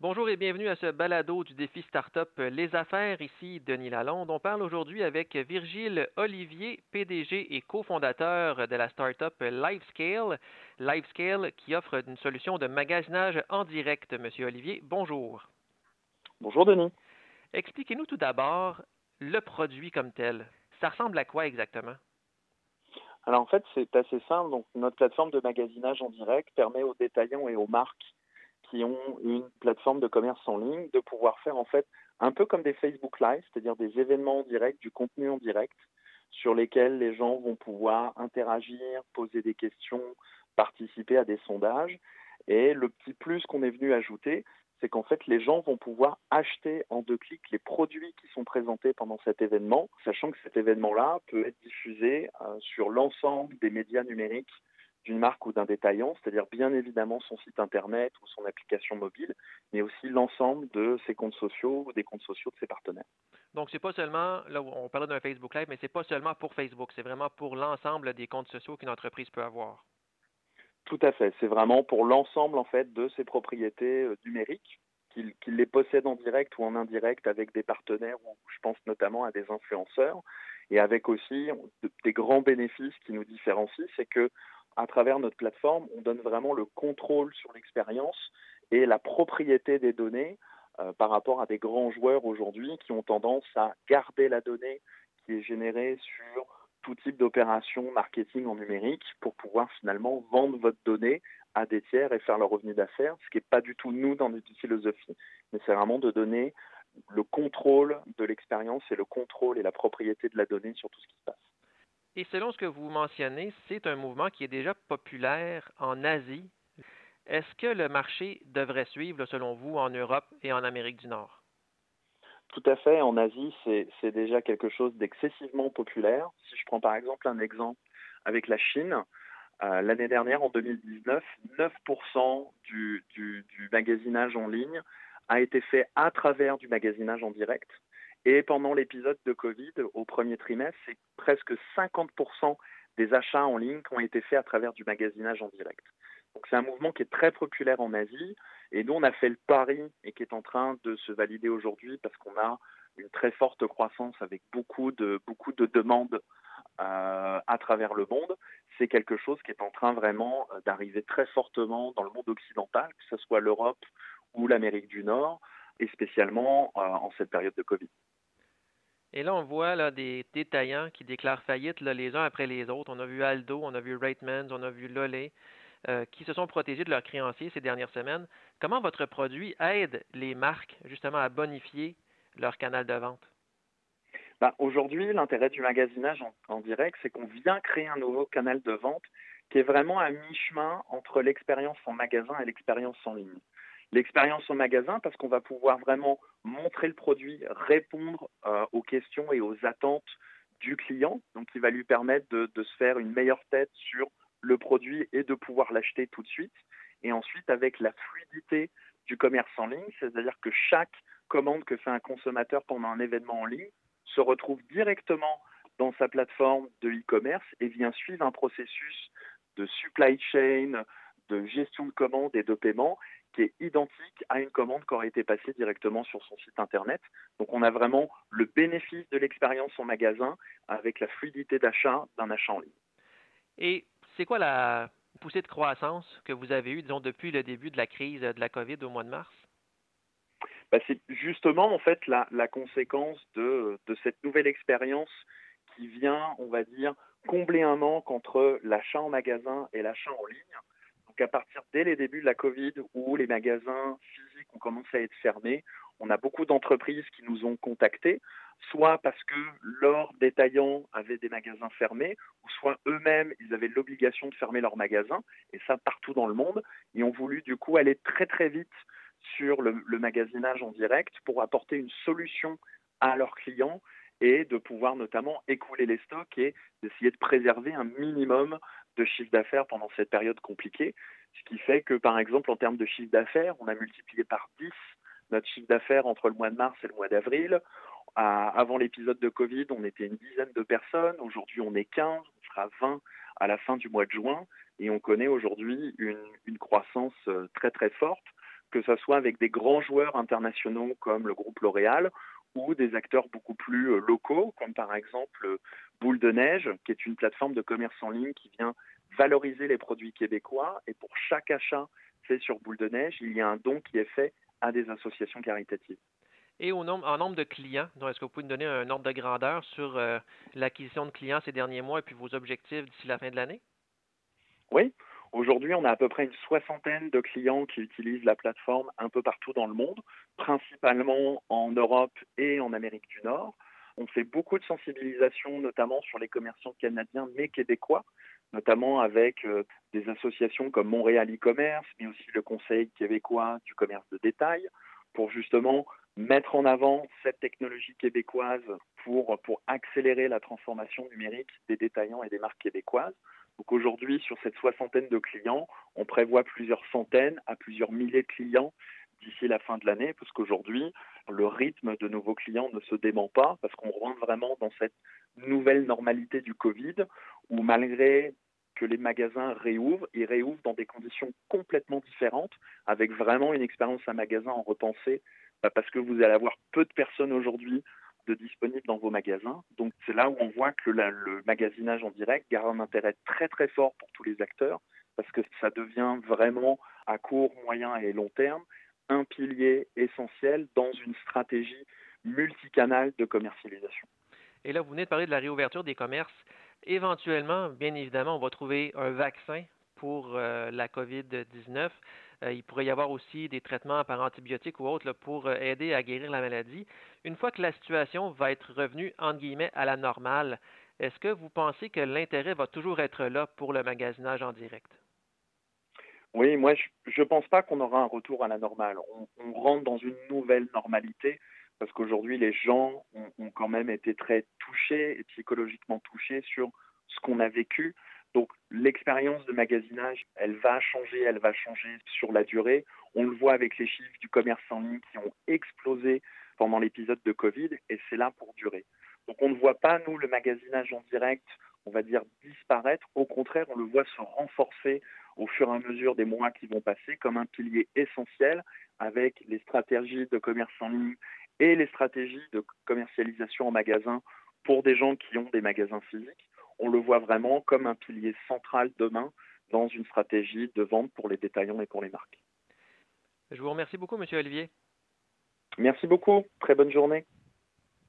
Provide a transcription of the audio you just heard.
Bonjour et bienvenue à ce balado du défi Startup Les Affaires. Ici Denis Lalonde. On parle aujourd'hui avec Virgile Olivier, PDG et cofondateur de la startup LiveScale. LiveScale qui offre une solution de magasinage en direct. Monsieur Olivier, bonjour. Bonjour Denis. Expliquez-nous tout d'abord le produit comme tel. Ça ressemble à quoi exactement? Alors en fait, c'est assez simple. Donc, notre plateforme de magasinage en direct permet aux détaillants et aux marques qui ont une plateforme de commerce en ligne de pouvoir faire en fait un peu comme des Facebook Live, c'est-à-dire des événements en direct, du contenu en direct sur lesquels les gens vont pouvoir interagir, poser des questions, participer à des sondages. Et le petit plus qu'on est venu ajouter, c'est qu'en fait, les gens vont pouvoir acheter en deux clics les produits qui sont présentés pendant cet événement, sachant que cet événement-là peut être diffusé euh, sur l'ensemble des médias numériques d'une marque ou d'un détaillant, c'est-à-dire bien évidemment son site internet ou son application mobile, mais aussi l'ensemble de ses comptes sociaux ou des comptes sociaux de ses partenaires. Donc c'est pas seulement là on parlait d'un Facebook Live, mais c'est pas seulement pour Facebook, c'est vraiment pour l'ensemble des comptes sociaux qu'une entreprise peut avoir. Tout à fait, c'est vraiment pour l'ensemble en fait de ses propriétés euh, numériques qu'il les possède en direct ou en indirect avec des partenaires, ou je pense notamment à des influenceurs, et avec aussi des grands bénéfices qui nous différencient, c'est que à travers notre plateforme, on donne vraiment le contrôle sur l'expérience et la propriété des données euh, par rapport à des grands joueurs aujourd'hui qui ont tendance à garder la donnée qui est générée sur tout type d'opération marketing en numérique pour pouvoir finalement vendre votre donnée à des tiers et faire leur revenu d'affaires, ce qui n'est pas du tout nous dans notre philosophie. Mais c'est vraiment de donner le contrôle de l'expérience et le contrôle et la propriété de la donnée sur tout ce qui se passe. Et selon ce que vous mentionnez, c'est un mouvement qui est déjà populaire en Asie. Est-ce que le marché devrait suivre, selon vous, en Europe et en Amérique du Nord? Tout à fait. En Asie, c'est déjà quelque chose d'excessivement populaire. Si je prends par exemple un exemple avec la Chine, euh, l'année dernière, en 2019, 9% du, magasinage en ligne a été fait à travers du magasinage en direct. Et pendant l'épisode de Covid, au premier trimestre, c'est presque 50% des achats en ligne qui ont été faits à travers du magasinage en direct. Donc c'est un mouvement qui est très populaire en Asie et nous on a fait le pari et qui est en train de se valider aujourd'hui parce qu'on a une très forte croissance avec beaucoup de beaucoup de demandes euh, à travers le monde. C'est quelque chose qui est en train vraiment euh, d'arriver très fortement dans le monde occidental, que ce soit l'Europe ou l'Amérique du Nord, et spécialement euh, en cette période de Covid. Et là, on voit là, des détaillants qui déclarent faillite les uns après les autres. On a vu Aldo, on a vu Reitmans, on a vu Lolé, euh, qui se sont protégés de leurs créanciers ces dernières semaines. Comment votre produit aide les marques justement à bonifier leur canal de vente? Ben, Aujourd'hui, l'intérêt du magasinage en, en direct, c'est qu'on vient créer un nouveau canal de vente qui est vraiment à mi-chemin entre l'expérience en magasin et l'expérience en ligne l'expérience au magasin parce qu'on va pouvoir vraiment montrer le produit, répondre euh, aux questions et aux attentes du client, donc qui va lui permettre de, de, se faire une meilleure tête sur le produit et de pouvoir l'acheter tout de suite. Et ensuite, avec la fluidité du commerce en ligne, c'est-à-dire que chaque commande que fait un consommateur pendant un événement en ligne se retrouve directement dans sa plateforme de e-commerce et vient suivre un processus de supply chain, de gestion de commande et de paiement qui est identique à une commande qui aurait été passée directement sur son site internet. Donc on a vraiment le bénéfice de l'expérience en magasin avec la fluidité d'achat d'un achat en ligne. Et c'est quoi la poussée de croissance que vous avez eue, disons, depuis le début de la crise de la COVID au mois de mars? Ben, c'est justement en fait la, la conséquence de, de cette nouvelle expérience qui vient, on va dire, combler un manque entre l'achat en magasin et l'achat en ligne à partir dès les débuts de la Covid, où les magasins physiques ont commencé à être fermés, on a beaucoup d'entreprises qui nous ont contactés, soit parce que leurs détaillants avaient des magasins fermés, ou soit eux-mêmes, ils avaient l'obligation de fermer leurs magasins, et ça partout dans le monde, et ont voulu du coup aller très très vite sur le magasinage en direct pour apporter une solution à leurs clients et de pouvoir notamment écouler les stocks et d'essayer de préserver un minimum de chiffre d'affaires pendant cette période compliquée. Ce qui fait que, par exemple, en termes de chiffre d'affaires, on a multiplié par 10 notre chiffre d'affaires entre le mois de mars et le mois d'avril. Avant l'épisode de Covid, on était une dizaine de personnes. Aujourd'hui, on est 15. On sera 20 à la fin du mois de juin. Et on connaît aujourd'hui une, croissance euh, très, très forte. que ce soit avec des grands joueurs internationaux comme le groupe L'Oréal ou des acteurs beaucoup plus euh, locaux, comme par exemple Boule de Neige, qui est une plateforme de commerce en ligne qui vient valoriser les produits québécois. Et pour chaque achat fait sur Boule de Neige, il y a un don qui est fait à des associations caritatives. Et au nombre, en nombre de clients, est-ce que vous pouvez nous donner un ordre de grandeur sur euh, l'acquisition de clients ces derniers mois et puis vos objectifs d'ici la fin de l'année? Oui. Aujourd'hui, on a à peu près une soixantaine de clients qui utilisent la plateforme un peu partout dans le monde, principalement en Europe et en Amérique du Nord. On fait beaucoup de sensibilisation, notamment sur les commerçants canadiens mais québécois, notamment avec euh, des associations comme Montréal e-commerce, mais aussi le Conseil québécois du commerce de détail, pour justement mettre en avant cette technologie québécoise pour, pour accélérer la transformation numérique des détaillants et des marques québécoises. Donc aujourd'hui, sur cette soixantaine de clients, on prévoit plusieurs centaines à plusieurs milliers de clients d'ici la fin de l'année, parce qu'aujourd'hui, le rythme de nouveaux clients ne se dément pas, parce qu'on rentre vraiment dans cette nouvelle normalité du Covid, où malgré que les magasins réouvrent, ils réouvrent dans des conditions complètement différentes, avec vraiment une expérience à magasin en repensée, bah, parce que vous allez avoir peu de personnes aujourd'hui de disponibles dans vos magasins. Donc c'est là où on voit que le magasinage en direct garde un intérêt très très fort pour tous les acteurs, parce que ça devient vraiment à court, moyen et long terme un pilier essentiel dans une stratégie multicanale de commercialisation. Et là, vous venez de parler de la réouverture des commerces. Éventuellement, bien évidemment, on va trouver un vaccin pour euh, la COVID-19. Euh, il pourrait y avoir aussi des traitements par antibiotiques ou autres pour euh, aider à guérir la maladie. Une fois que la situation va être revenue, entre guillemets, à la normale, est-ce que vous pensez que l'intérêt va toujours être là pour le magasinage en direct? Oui, moi, je ne pense pas qu'on aura un retour à la normale. On, rentre dans une nouvelle normalité parce qu'aujourd'hui, les gens ont, ont, quand même été très touchés et psychologiquement touchés sur ce qu'on a vécu. Donc, l'expérience de magasinage, elle va changer, elle va changer sur la durée. On le voit avec les chiffres du commerce en ligne qui ont explosé pendant l'épisode de Covid et c'est là pour durer. Donc, on ne voit pas, nous, le magasinage en direct, on va dire, disparaître. Au contraire, on le voit se renforcer au fur et à mesure des mois qui vont passer comme un pilier essentiel avec les stratégies de commerce en ligne et les stratégies de commercialisation en magasin pour des gens qui ont des magasins physiques. On le voit vraiment comme un pilier central demain dans une stratégie de vente pour les détaillants et pour les marques. Je vous remercie beaucoup, Monsieur Olivier. Merci beaucoup. Très bonne journée.